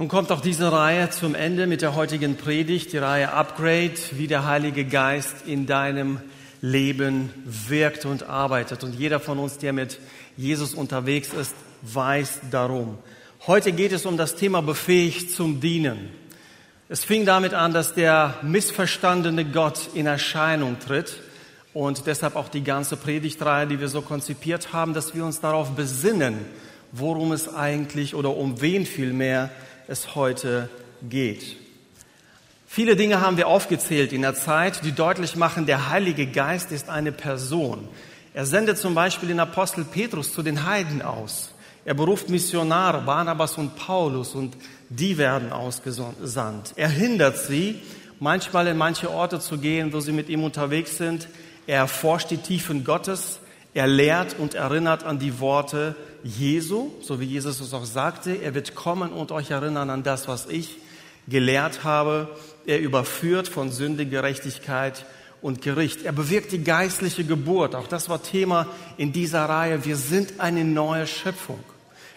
Nun kommt auch diese Reihe zum Ende mit der heutigen Predigt, die Reihe Upgrade, wie der Heilige Geist in deinem Leben wirkt und arbeitet. Und jeder von uns, der mit Jesus unterwegs ist, weiß darum. Heute geht es um das Thema befähigt zum Dienen. Es fing damit an, dass der missverstandene Gott in Erscheinung tritt und deshalb auch die ganze Predigtreihe, die wir so konzipiert haben, dass wir uns darauf besinnen, worum es eigentlich oder um wen vielmehr es heute geht. Viele Dinge haben wir aufgezählt in der Zeit, die deutlich machen, der Heilige Geist ist eine Person. Er sendet zum Beispiel den Apostel Petrus zu den Heiden aus. Er beruft Missionare, Barnabas und Paulus, und die werden ausgesandt. Er hindert sie, manchmal in manche Orte zu gehen, wo sie mit ihm unterwegs sind. Er erforscht die Tiefen Gottes. Er lehrt und erinnert an die Worte Jesu, so wie Jesus es auch sagte. Er wird kommen und euch erinnern an das, was ich gelehrt habe. Er überführt von Sünde, Gerechtigkeit und Gericht. Er bewirkt die geistliche Geburt. Auch das war Thema in dieser Reihe. Wir sind eine neue Schöpfung.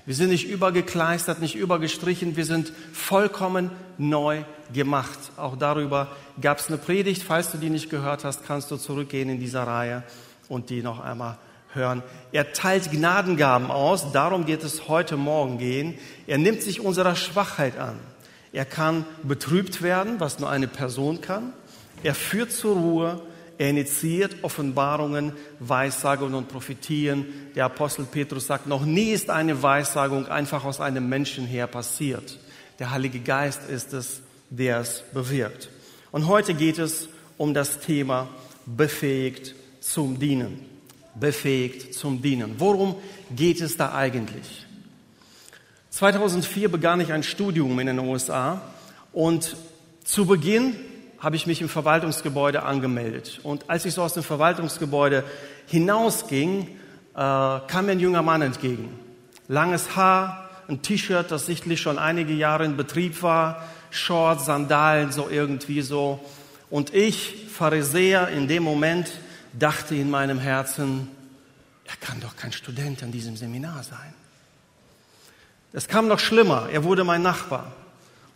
Wir sind nicht übergekleistert, nicht übergestrichen. Wir sind vollkommen neu gemacht. Auch darüber gab es eine Predigt. Falls du die nicht gehört hast, kannst du zurückgehen in dieser Reihe und die noch einmal hören. Er teilt Gnadengaben aus. Darum geht es heute Morgen gehen. Er nimmt sich unserer Schwachheit an. Er kann betrübt werden, was nur eine Person kann. Er führt zur Ruhe. Er initiiert Offenbarungen, Weissagungen und Prophetien. Der Apostel Petrus sagt, noch nie ist eine Weissagung einfach aus einem Menschen her passiert. Der Heilige Geist ist es, der es bewirkt. Und heute geht es um das Thema befähigt zum Dienen. Befähigt zum Dienen. Worum geht es da eigentlich? 2004 begann ich ein Studium in den USA und zu Beginn habe ich mich im Verwaltungsgebäude angemeldet. Und als ich so aus dem Verwaltungsgebäude hinausging, äh, kam mir ein junger Mann entgegen. Langes Haar, ein T-Shirt, das sichtlich schon einige Jahre in Betrieb war, Shorts, Sandalen, so irgendwie so. Und ich, Pharisäer, in dem Moment dachte in meinem Herzen, er kann doch kein Student an diesem Seminar sein. Es kam noch schlimmer. Er wurde mein Nachbar.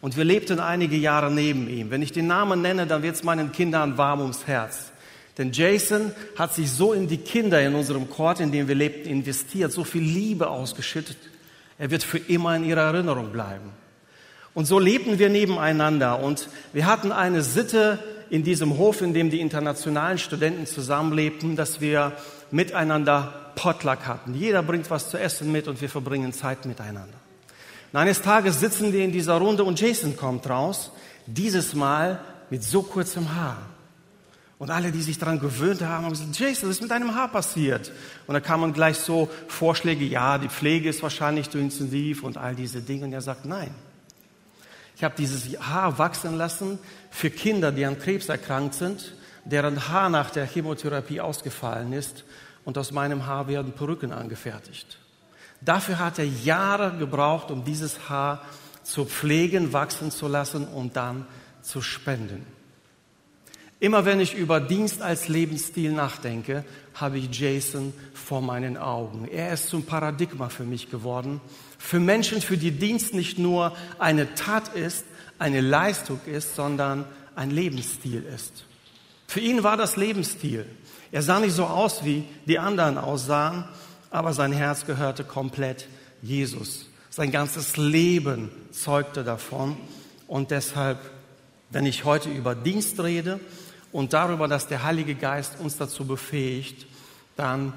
Und wir lebten einige Jahre neben ihm. Wenn ich den Namen nenne, dann wird es meinen Kindern warm ums Herz. Denn Jason hat sich so in die Kinder in unserem Chor, in dem wir lebten, investiert, so viel Liebe ausgeschüttet. Er wird für immer in ihrer Erinnerung bleiben. Und so lebten wir nebeneinander. Und wir hatten eine Sitte in diesem Hof, in dem die internationalen Studenten zusammenlebten, dass wir miteinander Potluck hatten. Jeder bringt was zu essen mit und wir verbringen Zeit miteinander. Und eines Tages sitzen wir in dieser Runde und Jason kommt raus, dieses Mal mit so kurzem Haar. Und alle, die sich daran gewöhnt haben, haben gesagt, Jason, was ist mit deinem Haar passiert? Und da kamen gleich so Vorschläge, ja, die Pflege ist wahrscheinlich zu intensiv und all diese Dinge. Und er sagt, nein. Ich habe dieses Haar wachsen lassen für Kinder, die an Krebs erkrankt sind, deren Haar nach der Chemotherapie ausgefallen ist. Und aus meinem Haar werden Perücken angefertigt. Dafür hat er Jahre gebraucht, um dieses Haar zu pflegen, wachsen zu lassen und dann zu spenden. Immer wenn ich über Dienst als Lebensstil nachdenke, habe ich Jason vor meinen Augen. Er ist zum Paradigma für mich geworden. Für Menschen, für die Dienst nicht nur eine Tat ist, eine Leistung ist, sondern ein Lebensstil ist. Für ihn war das Lebensstil. Er sah nicht so aus, wie die anderen aussahen aber sein Herz gehörte komplett Jesus. Sein ganzes Leben zeugte davon. Und deshalb, wenn ich heute über Dienst rede und darüber, dass der Heilige Geist uns dazu befähigt, dann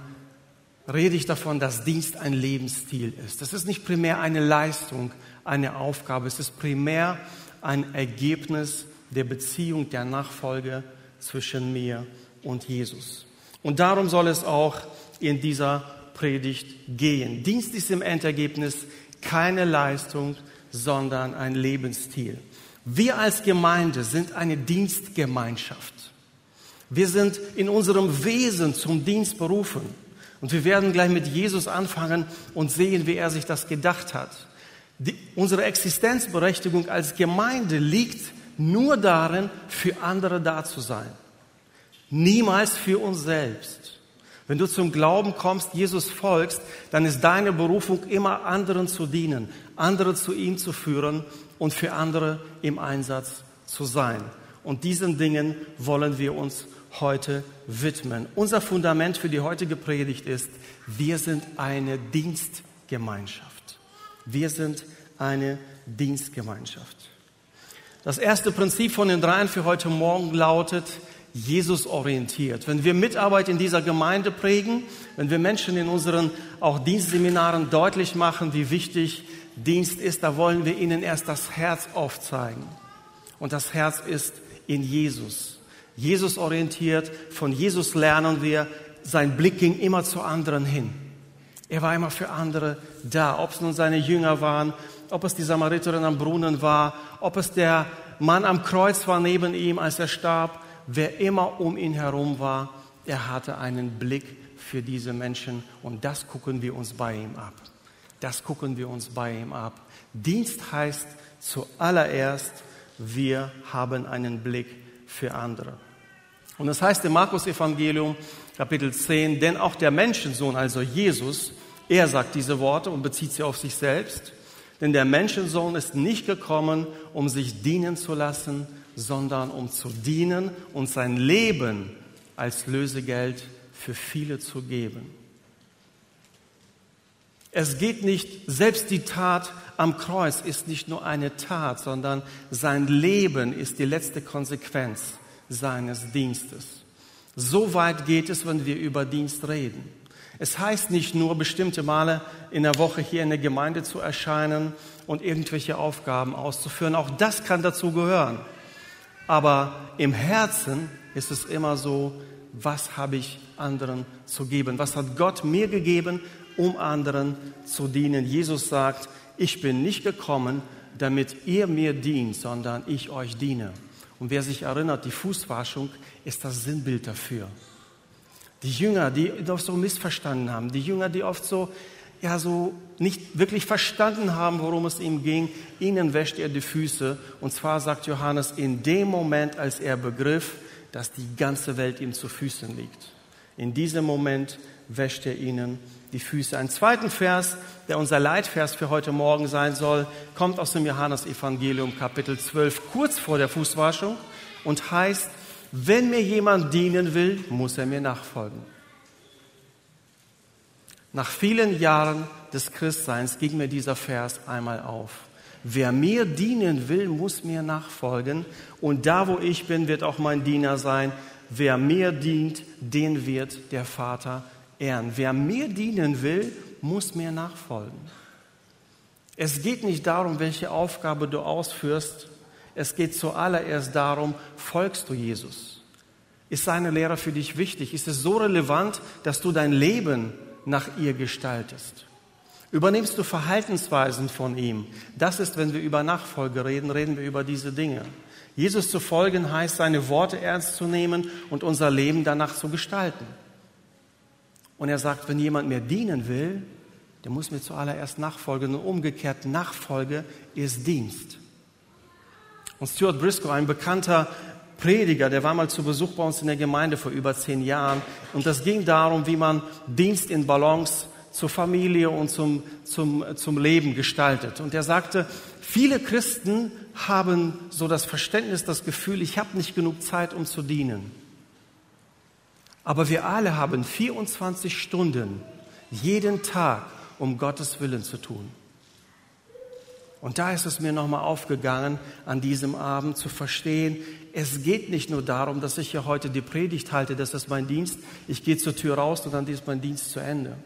rede ich davon, dass Dienst ein Lebensstil ist. Das ist nicht primär eine Leistung, eine Aufgabe. Es ist primär ein Ergebnis der Beziehung, der Nachfolge zwischen mir und Jesus. Und darum soll es auch in dieser Predigt gehen. Dienst ist im Endergebnis keine Leistung, sondern ein Lebensstil. Wir als Gemeinde sind eine Dienstgemeinschaft. Wir sind in unserem Wesen zum Dienst berufen. Und wir werden gleich mit Jesus anfangen und sehen, wie er sich das gedacht hat. Die, unsere Existenzberechtigung als Gemeinde liegt nur darin, für andere da zu sein. Niemals für uns selbst. Wenn du zum Glauben kommst, Jesus folgst, dann ist deine Berufung immer anderen zu dienen, andere zu ihm zu führen und für andere im Einsatz zu sein. Und diesen Dingen wollen wir uns heute widmen. Unser Fundament für die heutige Predigt ist, wir sind eine Dienstgemeinschaft. Wir sind eine Dienstgemeinschaft. Das erste Prinzip von den dreien für heute Morgen lautet, Jesus orientiert. Wenn wir Mitarbeit in dieser Gemeinde prägen, wenn wir Menschen in unseren auch Dienstseminaren deutlich machen, wie wichtig Dienst ist, da wollen wir ihnen erst das Herz aufzeigen. Und das Herz ist in Jesus. Jesus orientiert, von Jesus lernen wir, sein Blick ging immer zu anderen hin. Er war immer für andere da, ob es nun seine Jünger waren, ob es die Samariterin am Brunnen war, ob es der Mann am Kreuz war neben ihm, als er starb, wer immer um ihn herum war, er hatte einen Blick für diese Menschen und das gucken wir uns bei ihm ab. Das gucken wir uns bei ihm ab. Dienst heißt zuallererst, wir haben einen Blick für andere. Und das heißt im Markus Evangelium Kapitel 10, denn auch der Menschensohn, also Jesus, er sagt diese Worte und bezieht sie auf sich selbst, denn der Menschensohn ist nicht gekommen, um sich dienen zu lassen, sondern um zu dienen und sein Leben als Lösegeld für viele zu geben. Es geht nicht, selbst die Tat am Kreuz ist nicht nur eine Tat, sondern sein Leben ist die letzte Konsequenz seines Dienstes. So weit geht es, wenn wir über Dienst reden. Es heißt nicht nur, bestimmte Male in der Woche hier in der Gemeinde zu erscheinen und irgendwelche Aufgaben auszuführen. Auch das kann dazu gehören. Aber im Herzen ist es immer so, was habe ich anderen zu geben? Was hat Gott mir gegeben, um anderen zu dienen? Jesus sagt, ich bin nicht gekommen, damit ihr mir dient, sondern ich euch diene. Und wer sich erinnert, die Fußwaschung ist das Sinnbild dafür. Die Jünger, die oft so missverstanden haben, die Jünger, die oft so ja so nicht wirklich verstanden haben, worum es ihm ging, ihnen wäscht er die Füße. Und zwar sagt Johannes, in dem Moment, als er begriff, dass die ganze Welt ihm zu Füßen liegt. In diesem Moment wäscht er ihnen die Füße. Ein zweiten Vers, der unser Leitvers für heute Morgen sein soll, kommt aus dem Johannesevangelium Kapitel 12, kurz vor der Fußwaschung und heißt, wenn mir jemand dienen will, muss er mir nachfolgen. Nach vielen Jahren des Christseins ging mir dieser Vers einmal auf. Wer mir dienen will, muss mir nachfolgen. Und da, wo ich bin, wird auch mein Diener sein. Wer mir dient, den wird der Vater ehren. Wer mir dienen will, muss mir nachfolgen. Es geht nicht darum, welche Aufgabe du ausführst. Es geht zuallererst darum, folgst du Jesus? Ist seine Lehre für dich wichtig? Ist es so relevant, dass du dein Leben nach ihr gestaltest. Übernimmst du Verhaltensweisen von ihm? Das ist, wenn wir über Nachfolge reden, reden wir über diese Dinge. Jesus zu folgen heißt, seine Worte ernst zu nehmen und unser Leben danach zu gestalten. Und er sagt, wenn jemand mir dienen will, der muss mir zuallererst nachfolgen. Und umgekehrt, Nachfolge ist Dienst. Und Stuart Briscoe, ein bekannter Prediger, der war mal zu Besuch bei uns in der Gemeinde vor über zehn Jahren. Und das ging darum, wie man Dienst in Balance zur Familie und zum, zum, zum Leben gestaltet. Und er sagte, viele Christen haben so das Verständnis, das Gefühl, ich habe nicht genug Zeit, um zu dienen. Aber wir alle haben 24 Stunden jeden Tag, um Gottes Willen zu tun. Und da ist es mir nochmal aufgegangen, an diesem Abend zu verstehen, es geht nicht nur darum, dass ich hier heute die Predigt halte, das ist mein Dienst, ich gehe zur Tür raus und dann ist mein Dienst zu Ende.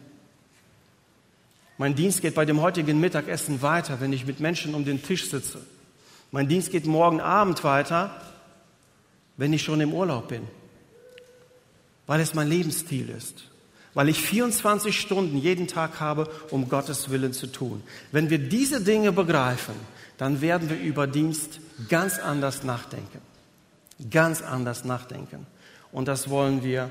Mein Dienst geht bei dem heutigen Mittagessen weiter, wenn ich mit Menschen um den Tisch sitze. Mein Dienst geht morgen Abend weiter, wenn ich schon im Urlaub bin, weil es mein Lebensstil ist weil ich 24 Stunden jeden Tag habe, um Gottes Willen zu tun. Wenn wir diese Dinge begreifen, dann werden wir über Dienst ganz anders nachdenken. Ganz anders nachdenken. Und das wollen wir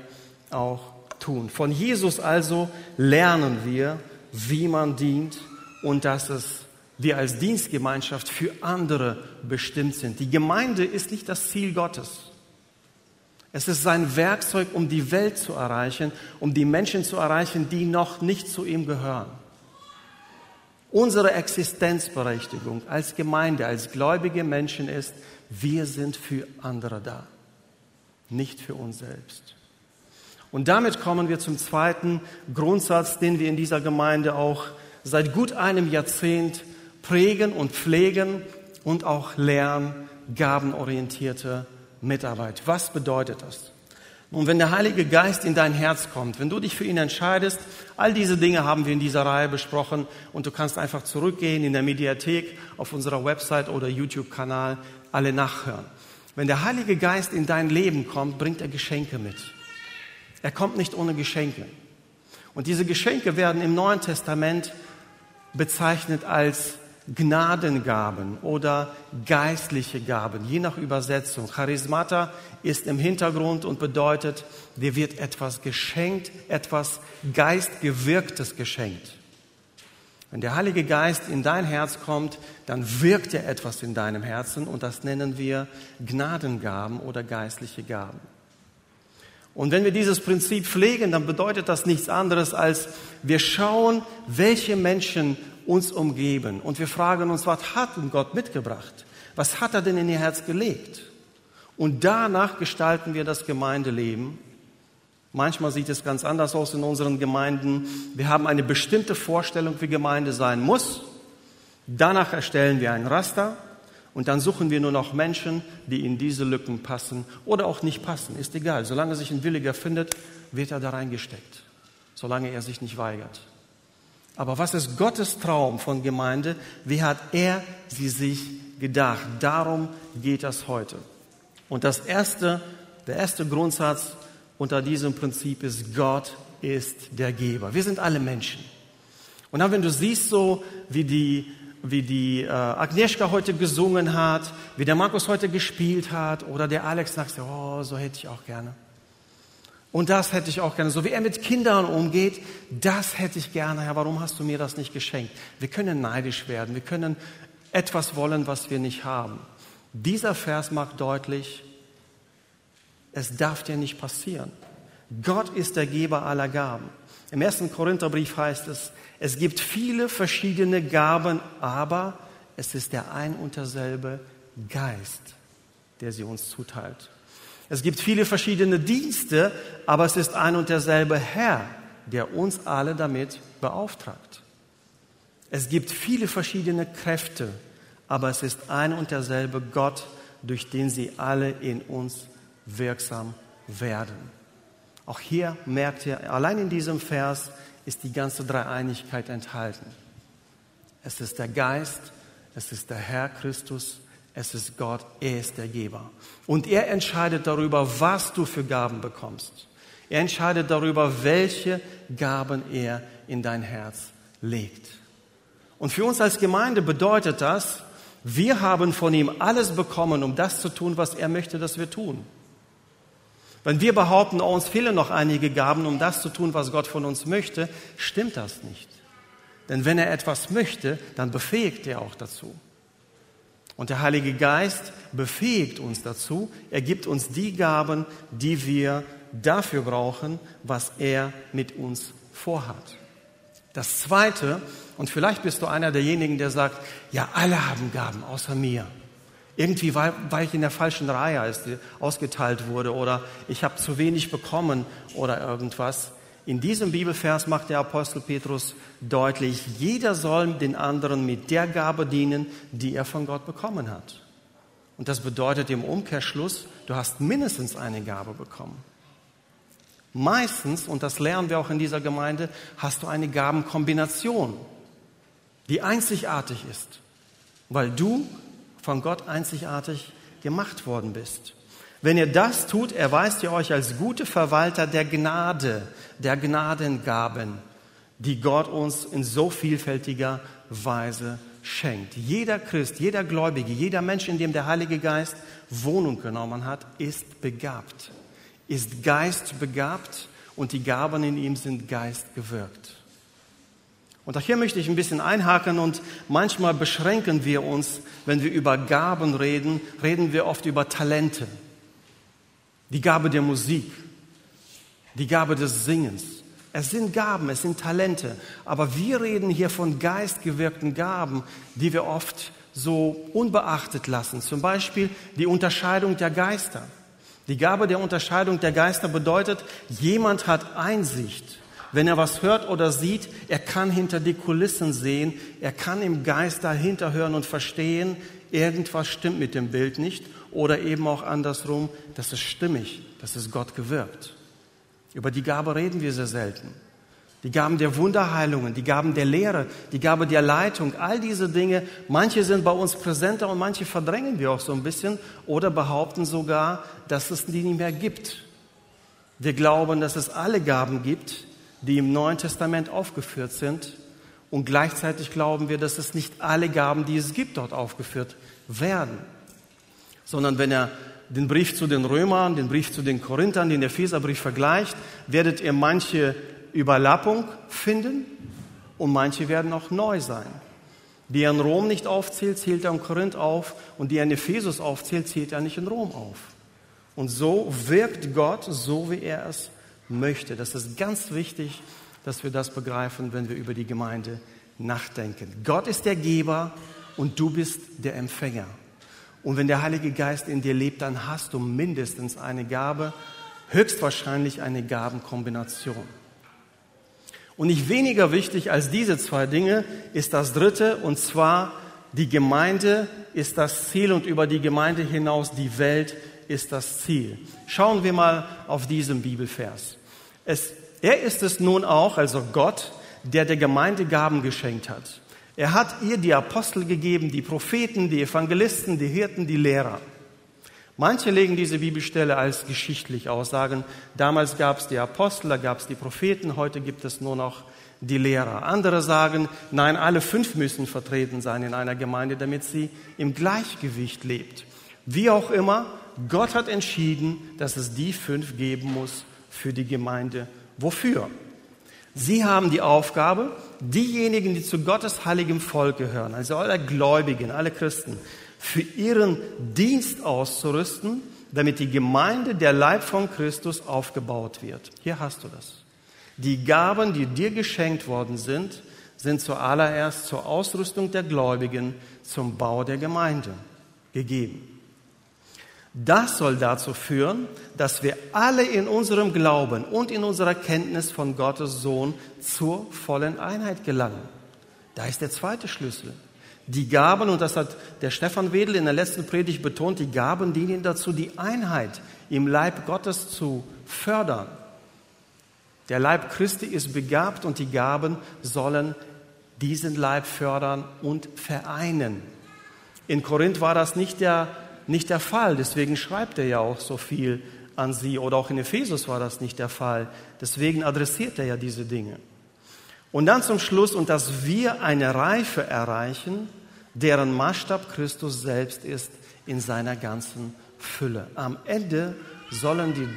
auch tun. Von Jesus also lernen wir, wie man dient und dass es wir als Dienstgemeinschaft für andere bestimmt sind. Die Gemeinde ist nicht das Ziel Gottes. Es ist sein Werkzeug, um die Welt zu erreichen, um die Menschen zu erreichen, die noch nicht zu ihm gehören. Unsere Existenzberechtigung als Gemeinde, als gläubige Menschen ist, wir sind für andere da, nicht für uns selbst. Und damit kommen wir zum zweiten Grundsatz, den wir in dieser Gemeinde auch seit gut einem Jahrzehnt prägen und pflegen und auch lernen, gabenorientierte Mitarbeit. Was bedeutet das? Und wenn der Heilige Geist in dein Herz kommt, wenn du dich für ihn entscheidest, all diese Dinge haben wir in dieser Reihe besprochen und du kannst einfach zurückgehen in der Mediathek auf unserer Website oder YouTube-Kanal alle nachhören. Wenn der Heilige Geist in dein Leben kommt, bringt er Geschenke mit. Er kommt nicht ohne Geschenke. Und diese Geschenke werden im Neuen Testament bezeichnet als Gnadengaben oder geistliche Gaben, je nach Übersetzung. Charismata ist im Hintergrund und bedeutet, dir wird etwas geschenkt, etwas Geistgewirktes geschenkt. Wenn der Heilige Geist in dein Herz kommt, dann wirkt er etwas in deinem Herzen und das nennen wir Gnadengaben oder geistliche Gaben. Und wenn wir dieses Prinzip pflegen, dann bedeutet das nichts anderes als wir schauen, welche Menschen uns umgeben. Und wir fragen uns, was hat Gott mitgebracht? Was hat er denn in ihr Herz gelegt? Und danach gestalten wir das Gemeindeleben. Manchmal sieht es ganz anders aus in unseren Gemeinden. Wir haben eine bestimmte Vorstellung, wie Gemeinde sein muss. Danach erstellen wir ein Raster und dann suchen wir nur noch Menschen, die in diese Lücken passen oder auch nicht passen. Ist egal. Solange sich ein Williger findet, wird er da reingesteckt. Solange er sich nicht weigert. Aber was ist Gottes Traum von Gemeinde? Wie hat er sie sich gedacht? Darum geht das heute. Und das erste, der erste Grundsatz unter diesem Prinzip ist, Gott ist der Geber. Wir sind alle Menschen. Und dann, wenn du siehst so, wie die, wie die äh, Agnieszka heute gesungen hat, wie der Markus heute gespielt hat, oder der Alex sagt, oh, so hätte ich auch gerne. Und das hätte ich auch gerne. So wie er mit Kindern umgeht, das hätte ich gerne. Herr, warum hast du mir das nicht geschenkt? Wir können neidisch werden. Wir können etwas wollen, was wir nicht haben. Dieser Vers macht deutlich, es darf dir nicht passieren. Gott ist der Geber aller Gaben. Im ersten Korintherbrief heißt es, es gibt viele verschiedene Gaben, aber es ist der ein und derselbe Geist, der sie uns zuteilt. Es gibt viele verschiedene Dienste, aber es ist ein und derselbe Herr, der uns alle damit beauftragt. Es gibt viele verschiedene Kräfte, aber es ist ein und derselbe Gott, durch den sie alle in uns wirksam werden. Auch hier merkt ihr, allein in diesem Vers ist die ganze Dreieinigkeit enthalten. Es ist der Geist, es ist der Herr Christus es ist Gott, er ist der Geber. Und er entscheidet darüber, was du für Gaben bekommst. Er entscheidet darüber, welche Gaben er in dein Herz legt. Und für uns als Gemeinde bedeutet das, wir haben von ihm alles bekommen, um das zu tun, was er möchte, dass wir tun. Wenn wir behaupten, oh, uns fehlen noch einige Gaben, um das zu tun, was Gott von uns möchte, stimmt das nicht. Denn wenn er etwas möchte, dann befähigt er auch dazu. Und der Heilige Geist befähigt uns dazu, er gibt uns die Gaben, die wir dafür brauchen, was er mit uns vorhat. Das Zweite, und vielleicht bist du einer derjenigen, der sagt, ja, alle haben Gaben außer mir. Irgendwie war, war ich in der falschen Reihe, als ausgeteilt wurde, oder ich habe zu wenig bekommen oder irgendwas. In diesem Bibelvers macht der Apostel Petrus deutlich, jeder soll den anderen mit der Gabe dienen, die er von Gott bekommen hat. Und das bedeutet im Umkehrschluss, du hast mindestens eine Gabe bekommen. Meistens, und das lernen wir auch in dieser Gemeinde, hast du eine Gabenkombination, die einzigartig ist, weil du von Gott einzigartig gemacht worden bist. Wenn ihr das tut, erweist ihr euch als gute Verwalter der Gnade, der Gnadengaben, die Gott uns in so vielfältiger Weise schenkt. Jeder Christ, jeder Gläubige, jeder Mensch, in dem der Heilige Geist Wohnung genommen hat, ist begabt, ist geistbegabt und die Gaben in ihm sind geistgewirkt. Und auch hier möchte ich ein bisschen einhaken und manchmal beschränken wir uns, wenn wir über Gaben reden, reden wir oft über Talente die Gabe der Musik, die Gabe des Singens. Es sind Gaben, es sind Talente, aber wir reden hier von geistgewirkten Gaben, die wir oft so unbeachtet lassen. Zum Beispiel die Unterscheidung der Geister. Die Gabe der Unterscheidung der Geister bedeutet, jemand hat Einsicht. Wenn er was hört oder sieht, er kann hinter die Kulissen sehen, er kann im Geist dahinter hören und verstehen, irgendwas stimmt mit dem Bild nicht oder eben auch andersrum, das ist stimmig, das ist Gott gewirkt. Über die Gabe reden wir sehr selten. Die Gaben der Wunderheilungen, die Gaben der Lehre, die Gabe der Leitung, all diese Dinge, manche sind bei uns präsenter und manche verdrängen wir auch so ein bisschen oder behaupten sogar, dass es die nicht mehr gibt. Wir glauben, dass es alle Gaben gibt, die im Neuen Testament aufgeführt sind und gleichzeitig glauben wir, dass es nicht alle Gaben, die es gibt, dort aufgeführt werden. Sondern wenn er den Brief zu den Römern, den Brief zu den Korinthern, den Epheserbrief vergleicht, werdet ihr manche Überlappung finden und manche werden auch neu sein. Die er in Rom nicht aufzählt, zählt er in Korinth auf und die er in Ephesus aufzählt, zählt er nicht in Rom auf. Und so wirkt Gott so, wie er es möchte. Das ist ganz wichtig, dass wir das begreifen, wenn wir über die Gemeinde nachdenken. Gott ist der Geber und du bist der Empfänger. Und wenn der Heilige Geist in dir lebt, dann hast du mindestens eine Gabe, höchstwahrscheinlich eine Gabenkombination. Und nicht weniger wichtig als diese zwei Dinge ist das dritte, und zwar die Gemeinde ist das Ziel und über die Gemeinde hinaus die Welt ist das Ziel. Schauen wir mal auf diesen Bibelvers. Es, er ist es nun auch, also Gott, der der Gemeinde Gaben geschenkt hat. Er hat ihr die Apostel gegeben, die Propheten, die Evangelisten, die Hirten, die Lehrer. Manche legen diese Bibelstelle als geschichtlich aus, sagen, damals gab es die Apostel, da gab es die Propheten, heute gibt es nur noch die Lehrer. Andere sagen, nein, alle fünf müssen vertreten sein in einer Gemeinde, damit sie im Gleichgewicht lebt. Wie auch immer, Gott hat entschieden, dass es die fünf geben muss für die Gemeinde. Wofür? Sie haben die Aufgabe, diejenigen, die zu Gottes heiligem Volk gehören, also alle Gläubigen, alle Christen, für ihren Dienst auszurüsten, damit die Gemeinde, der Leib von Christus, aufgebaut wird. Hier hast du das. Die Gaben, die dir geschenkt worden sind, sind zuallererst zur Ausrüstung der Gläubigen, zum Bau der Gemeinde gegeben. Das soll dazu führen, dass wir alle in unserem Glauben und in unserer Kenntnis von Gottes Sohn zur vollen Einheit gelangen. Da ist der zweite Schlüssel. Die Gaben, und das hat der Stefan Wedel in der letzten Predigt betont, die Gaben dienen dazu, die Einheit im Leib Gottes zu fördern. Der Leib Christi ist begabt und die Gaben sollen diesen Leib fördern und vereinen. In Korinth war das nicht der, nicht der Fall, deswegen schreibt er ja auch so viel an sie. Oder auch in Ephesus war das nicht der Fall, deswegen adressiert er ja diese Dinge. Und dann zum Schluss, und dass wir eine Reife erreichen, deren Maßstab Christus selbst ist in seiner ganzen Fülle. Am Ende sollen die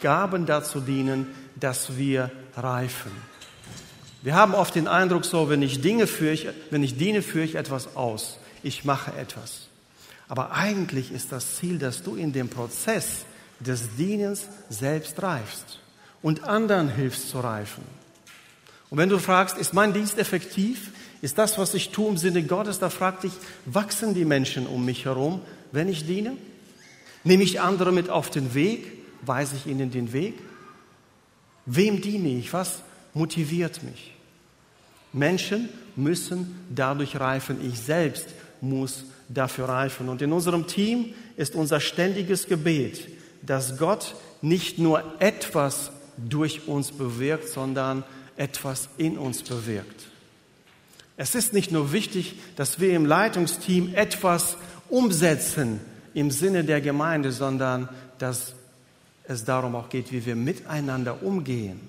Gaben dazu dienen, dass wir reifen. Wir haben oft den Eindruck, so, wenn ich, Dinge führe ich, wenn ich diene, führe ich etwas aus. Ich mache etwas. Aber eigentlich ist das Ziel, dass du in dem Prozess des Dienens selbst reifst und anderen hilfst zu reifen. Und wenn du fragst, ist mein Dienst effektiv? Ist das, was ich tue im Sinne Gottes? Da frag dich, wachsen die Menschen um mich herum, wenn ich diene? Nehme ich andere mit auf den Weg? Weise ich ihnen den Weg? Wem diene ich? Was motiviert mich? Menschen müssen dadurch reifen. Ich selbst muss dafür reifen. Und in unserem Team ist unser ständiges Gebet, dass Gott nicht nur etwas durch uns bewirkt, sondern etwas in uns bewirkt. Es ist nicht nur wichtig, dass wir im Leitungsteam etwas umsetzen im Sinne der Gemeinde, sondern dass es darum auch geht, wie wir miteinander umgehen,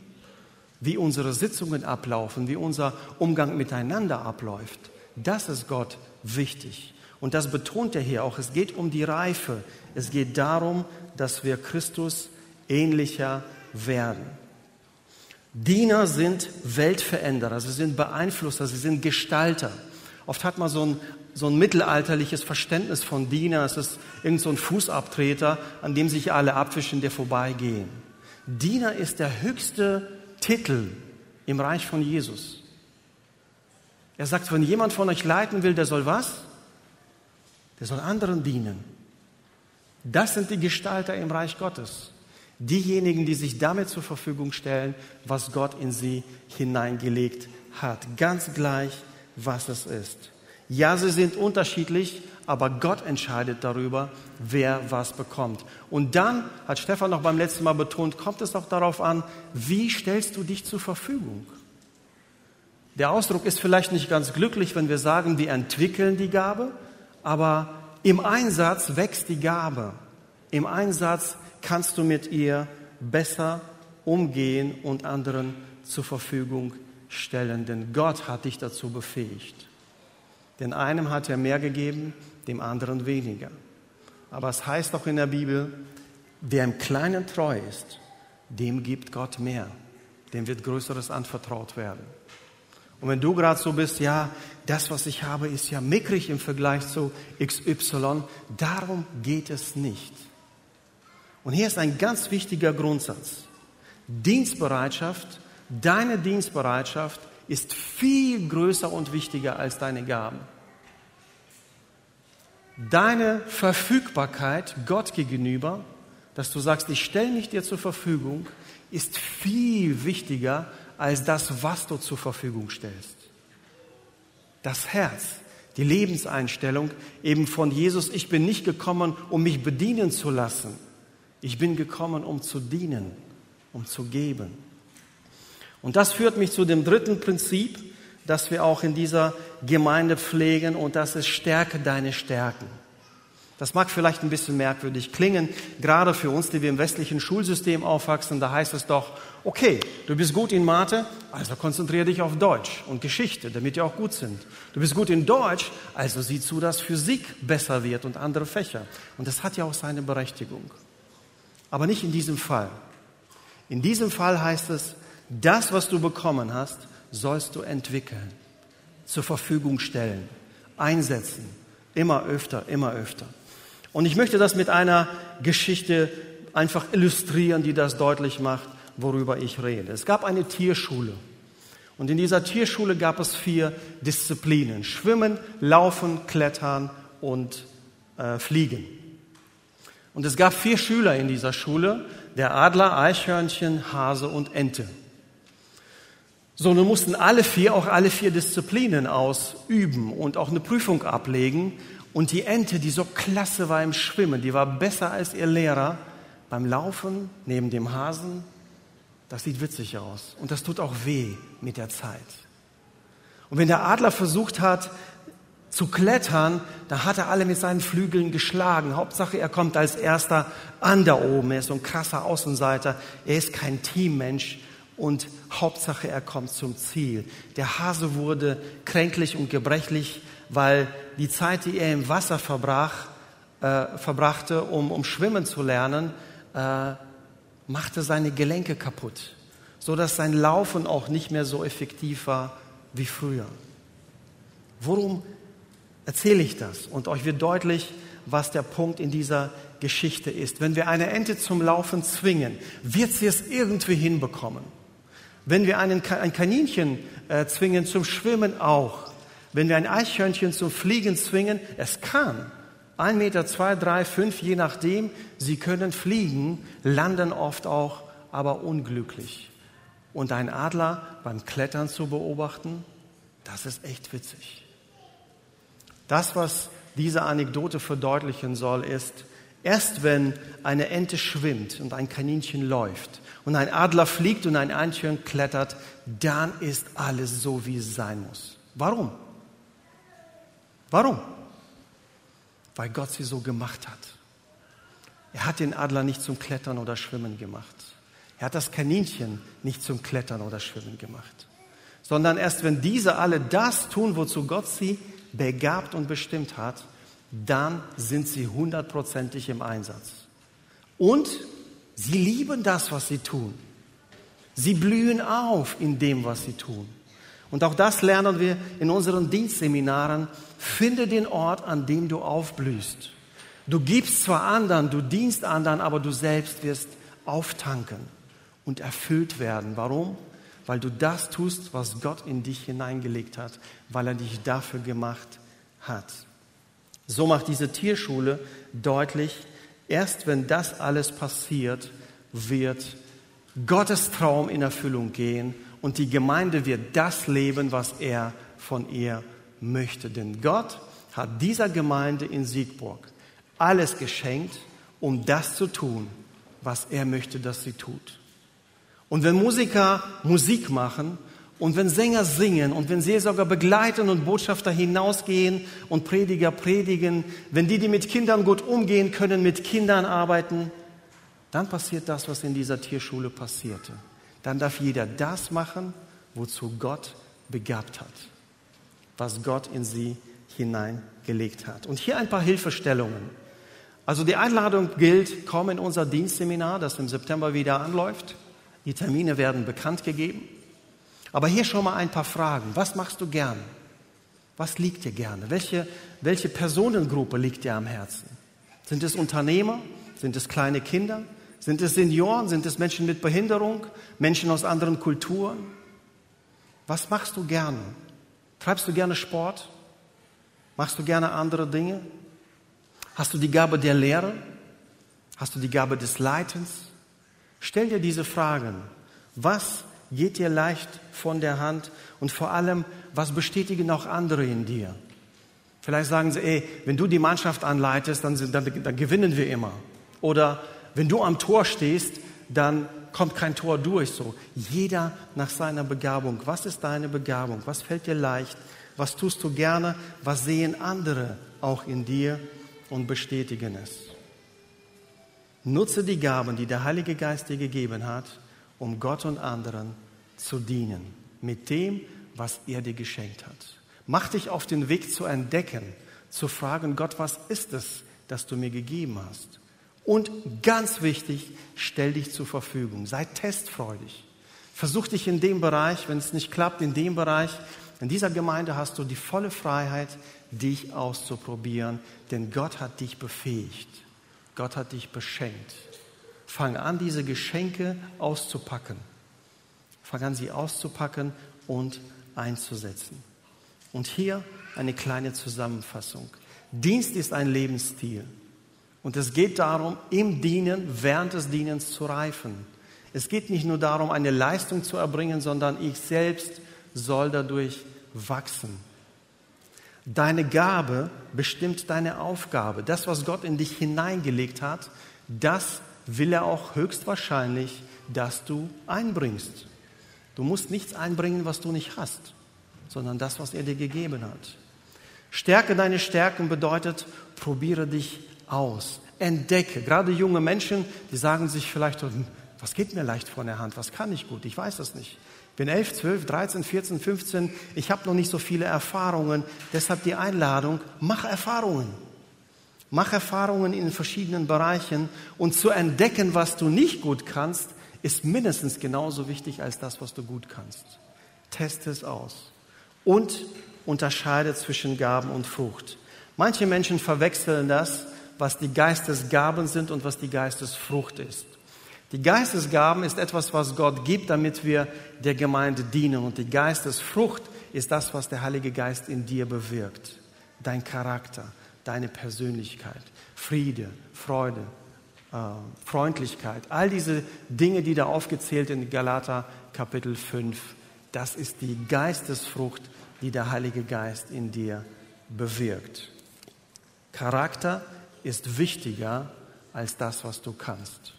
wie unsere Sitzungen ablaufen, wie unser Umgang miteinander abläuft. Das ist Gott wichtig. Und das betont er hier auch. Es geht um die Reife. Es geht darum, dass wir Christus ähnlicher werden. Diener sind Weltveränderer, sie sind Beeinflusser, sie sind Gestalter. Oft hat man so ein so ein mittelalterliches Verständnis von Diener. Es ist irgend so ein Fußabtreter, an dem sich alle abwischen, der vorbeigehen. Diener ist der höchste Titel im Reich von Jesus. Er sagt, wenn jemand von euch leiten will, der soll was? Der soll anderen dienen. Das sind die Gestalter im Reich Gottes. Diejenigen, die sich damit zur Verfügung stellen, was Gott in sie hineingelegt hat. Ganz gleich, was es ist. Ja, sie sind unterschiedlich, aber Gott entscheidet darüber, wer was bekommt. Und dann, hat Stefan noch beim letzten Mal betont, kommt es auch darauf an, wie stellst du dich zur Verfügung? Der Ausdruck ist vielleicht nicht ganz glücklich, wenn wir sagen, wir entwickeln die Gabe, aber im Einsatz wächst die Gabe. Im Einsatz kannst du mit ihr besser umgehen und anderen zur Verfügung stellen, denn Gott hat dich dazu befähigt. Den einem hat er mehr gegeben, dem anderen weniger. Aber es heißt auch in der Bibel, wer im Kleinen treu ist, dem gibt Gott mehr. Dem wird Größeres anvertraut werden. Und wenn du gerade so bist, ja, das, was ich habe, ist ja mickrig im Vergleich zu XY, darum geht es nicht. Und hier ist ein ganz wichtiger Grundsatz. Dienstbereitschaft, deine Dienstbereitschaft ist viel größer und wichtiger als deine Gaben. Deine Verfügbarkeit Gott gegenüber, dass du sagst, ich stelle mich dir zur Verfügung, ist viel wichtiger als das, was du zur Verfügung stellst. Das Herz, die Lebenseinstellung eben von Jesus, ich bin nicht gekommen, um mich bedienen zu lassen. Ich bin gekommen, um zu dienen, um zu geben. Und das führt mich zu dem dritten Prinzip, das wir auch in dieser Gemeinde pflegen, und das ist Stärke deine Stärken. Das mag vielleicht ein bisschen merkwürdig klingen, gerade für uns, die wir im westlichen Schulsystem aufwachsen, da heißt es doch, okay, du bist gut in Mathe, also konzentriere dich auf Deutsch und Geschichte, damit die auch gut sind. Du bist gut in Deutsch, also sieh zu, dass Physik besser wird und andere Fächer. Und das hat ja auch seine Berechtigung. Aber nicht in diesem Fall. In diesem Fall heißt es, das, was du bekommen hast, sollst du entwickeln, zur Verfügung stellen, einsetzen, immer öfter, immer öfter. Und ich möchte das mit einer Geschichte einfach illustrieren, die das deutlich macht, worüber ich rede. Es gab eine Tierschule. Und in dieser Tierschule gab es vier Disziplinen. Schwimmen, Laufen, Klettern und äh, Fliegen. Und es gab vier Schüler in dieser Schule. Der Adler, Eichhörnchen, Hase und Ente. So, nun mussten alle vier auch alle vier Disziplinen ausüben und auch eine Prüfung ablegen. Und die Ente, die so klasse war im Schwimmen, die war besser als ihr Lehrer beim Laufen neben dem Hasen. Das sieht witzig aus. Und das tut auch weh mit der Zeit. Und wenn der Adler versucht hat zu klettern, dann hat er alle mit seinen Flügeln geschlagen. Hauptsache, er kommt als erster an da oben. Er ist so ein krasser Außenseiter. Er ist kein Teammensch und Hauptsache er kommt zum Ziel. Der Hase wurde kränklich und gebrechlich, weil die Zeit, die er im Wasser verbrach, äh, verbrachte, um, um schwimmen zu lernen, äh, machte seine Gelenke kaputt, so dass sein Laufen auch nicht mehr so effektiv war wie früher. Worum erzähle ich das? Und euch wird deutlich, was der Punkt in dieser Geschichte ist. Wenn wir eine Ente zum Laufen zwingen, wird sie es irgendwie hinbekommen. Wenn wir einen, ein Kaninchen äh, zwingen zum Schwimmen auch. Wenn wir ein Eichhörnchen zum Fliegen zwingen, es kann. Ein Meter, zwei, drei, fünf, je nachdem. Sie können fliegen, landen oft auch, aber unglücklich. Und ein Adler beim Klettern zu beobachten, das ist echt witzig. Das, was diese Anekdote verdeutlichen soll, ist, erst wenn eine Ente schwimmt und ein Kaninchen läuft, und ein Adler fliegt und ein Eichhörnchen klettert, dann ist alles so, wie es sein muss. Warum? Warum? Weil Gott sie so gemacht hat. Er hat den Adler nicht zum Klettern oder Schwimmen gemacht. Er hat das Kaninchen nicht zum Klettern oder Schwimmen gemacht. Sondern erst wenn diese alle das tun, wozu Gott sie begabt und bestimmt hat, dann sind sie hundertprozentig im Einsatz. Und Sie lieben das, was sie tun. Sie blühen auf in dem, was sie tun. Und auch das lernen wir in unseren Dienstseminaren. Finde den Ort, an dem du aufblühst. Du gibst zwar anderen, du dienst anderen, aber du selbst wirst auftanken und erfüllt werden. Warum? Weil du das tust, was Gott in dich hineingelegt hat, weil er dich dafür gemacht hat. So macht diese Tierschule deutlich, erst wenn das alles passiert, wird Gottes Traum in Erfüllung gehen und die Gemeinde wird das leben, was er von ihr möchte. Denn Gott hat dieser Gemeinde in Siegburg alles geschenkt, um das zu tun, was er möchte, dass sie tut. Und wenn Musiker Musik machen und wenn Sänger singen und wenn Seelsorger begleiten und Botschafter hinausgehen und Prediger predigen, wenn die, die mit Kindern gut umgehen können, mit Kindern arbeiten, dann passiert das, was in dieser Tierschule passierte. Dann darf jeder das machen, wozu Gott begabt hat, was Gott in sie hineingelegt hat. Und hier ein paar Hilfestellungen. Also die Einladung gilt, komm in unser Dienstseminar, das im September wieder anläuft. Die Termine werden bekannt gegeben. Aber hier schon mal ein paar Fragen. Was machst du gern? Was liegt dir gerne? Welche, welche Personengruppe liegt dir am Herzen? Sind es Unternehmer? Sind es kleine Kinder? Sind es Senioren? Sind es Menschen mit Behinderung? Menschen aus anderen Kulturen? Was machst du gerne? Treibst du gerne Sport? Machst du gerne andere Dinge? Hast du die Gabe der Lehre? Hast du die Gabe des Leitens? Stell dir diese Fragen. Was geht dir leicht von der Hand? Und vor allem, was bestätigen auch andere in dir? Vielleicht sagen sie, ey, wenn du die Mannschaft anleitest, dann, dann, dann gewinnen wir immer. Oder wenn du am Tor stehst, dann kommt kein Tor durch. So, jeder nach seiner Begabung. Was ist deine Begabung? Was fällt dir leicht? Was tust du gerne? Was sehen andere auch in dir? und bestätigen es. Nutze die Gaben, die der Heilige Geist dir gegeben hat, um Gott und anderen zu dienen, mit dem, was er dir geschenkt hat. Mach dich auf den Weg zu entdecken, zu fragen, Gott, was ist es, das du mir gegeben hast? Und ganz wichtig, stell dich zur Verfügung. Sei testfreudig. Versuch dich in dem Bereich, wenn es nicht klappt, in dem Bereich. In dieser Gemeinde hast du die volle Freiheit, dich auszuprobieren, denn Gott hat dich befähigt. Gott hat dich beschenkt. Fang an, diese Geschenke auszupacken. Fang an, sie auszupacken und einzusetzen. Und hier eine kleine Zusammenfassung. Dienst ist ein Lebensstil. Und es geht darum, im Dienen, während des Dienens zu reifen. Es geht nicht nur darum, eine Leistung zu erbringen, sondern ich selbst soll dadurch wachsen. Deine Gabe bestimmt deine Aufgabe. Das, was Gott in dich hineingelegt hat, das will er auch höchstwahrscheinlich, dass du einbringst. Du musst nichts einbringen, was du nicht hast, sondern das, was er dir gegeben hat. Stärke deine Stärken bedeutet, probiere dich aus, entdecke. Gerade junge Menschen, die sagen sich vielleicht, hm, was geht mir leicht von der Hand, was kann ich gut, ich weiß das nicht bin 11, 12, 13, 14, 15. Ich habe noch nicht so viele Erfahrungen. Deshalb die Einladung, mach Erfahrungen. Mach Erfahrungen in verschiedenen Bereichen. Und zu entdecken, was du nicht gut kannst, ist mindestens genauso wichtig als das, was du gut kannst. Teste es aus. Und unterscheide zwischen Gaben und Frucht. Manche Menschen verwechseln das, was die Geistesgaben sind und was die Geistesfrucht ist. Die Geistesgaben ist etwas, was Gott gibt, damit wir der Gemeinde dienen. Und die Geistesfrucht ist das, was der Heilige Geist in dir bewirkt. Dein Charakter, deine Persönlichkeit, Friede, Freude, äh, Freundlichkeit, all diese Dinge, die da aufgezählt in Galater Kapitel 5, das ist die Geistesfrucht, die der Heilige Geist in dir bewirkt. Charakter ist wichtiger als das, was du kannst.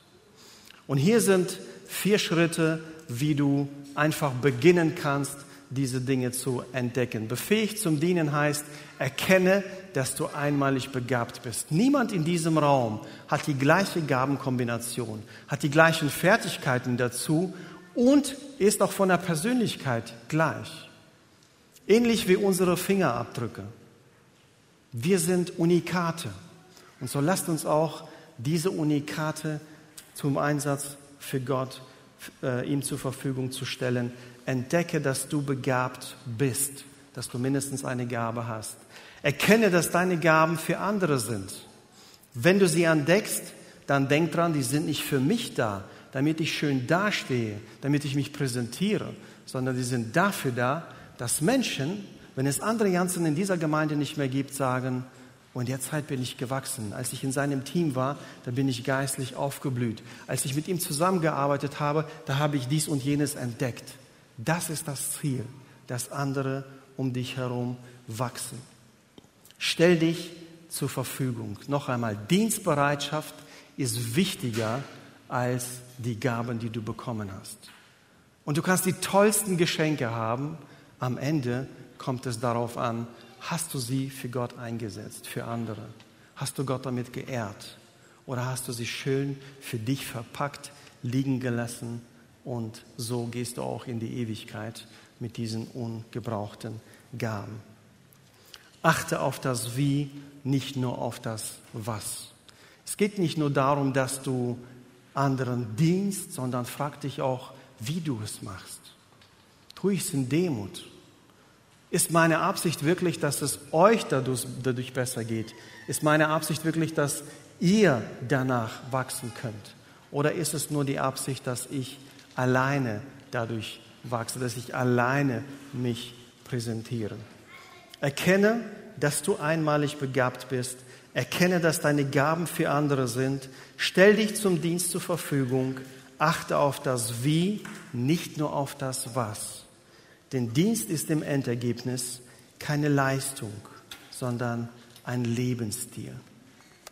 Und hier sind vier Schritte, wie du einfach beginnen kannst, diese Dinge zu entdecken. Befähigt zum Dienen heißt, erkenne, dass du einmalig begabt bist. Niemand in diesem Raum hat die gleiche Gabenkombination, hat die gleichen Fertigkeiten dazu und ist auch von der Persönlichkeit gleich. Ähnlich wie unsere Fingerabdrücke. Wir sind Unikate. Und so lasst uns auch diese Unikate zum Einsatz für Gott, äh, ihm zur Verfügung zu stellen, entdecke, dass du begabt bist, dass du mindestens eine Gabe hast. Erkenne, dass deine Gaben für andere sind. Wenn du sie entdeckst, dann denk dran, die sind nicht für mich da, damit ich schön dastehe, damit ich mich präsentiere, sondern die sind dafür da, dass Menschen, wenn es andere Janssen in dieser Gemeinde nicht mehr gibt, sagen, und derzeit bin ich gewachsen. Als ich in seinem Team war, da bin ich geistlich aufgeblüht. Als ich mit ihm zusammengearbeitet habe, da habe ich dies und jenes entdeckt. Das ist das Ziel, dass andere um dich herum wachsen. Stell dich zur Verfügung. Noch einmal, Dienstbereitschaft ist wichtiger als die Gaben, die du bekommen hast. Und du kannst die tollsten Geschenke haben. Am Ende kommt es darauf an, hast du sie für Gott eingesetzt, für andere? Hast du Gott damit geehrt? Oder hast du sie schön für dich verpackt, liegen gelassen und so gehst du auch in die Ewigkeit mit diesen ungebrauchten Gaben? Achte auf das Wie, nicht nur auf das Was. Es geht nicht nur darum, dass du anderen dienst, sondern frag dich auch, wie du es machst. Tue ich es in Demut? Ist meine Absicht wirklich, dass es euch dadurch, dadurch besser geht? Ist meine Absicht wirklich, dass ihr danach wachsen könnt? Oder ist es nur die Absicht, dass ich alleine dadurch wachse, dass ich alleine mich präsentiere? Erkenne, dass du einmalig begabt bist. Erkenne, dass deine Gaben für andere sind. Stell dich zum Dienst zur Verfügung. Achte auf das Wie, nicht nur auf das Was. Denn Dienst ist im Endergebnis keine Leistung, sondern ein Lebensstil.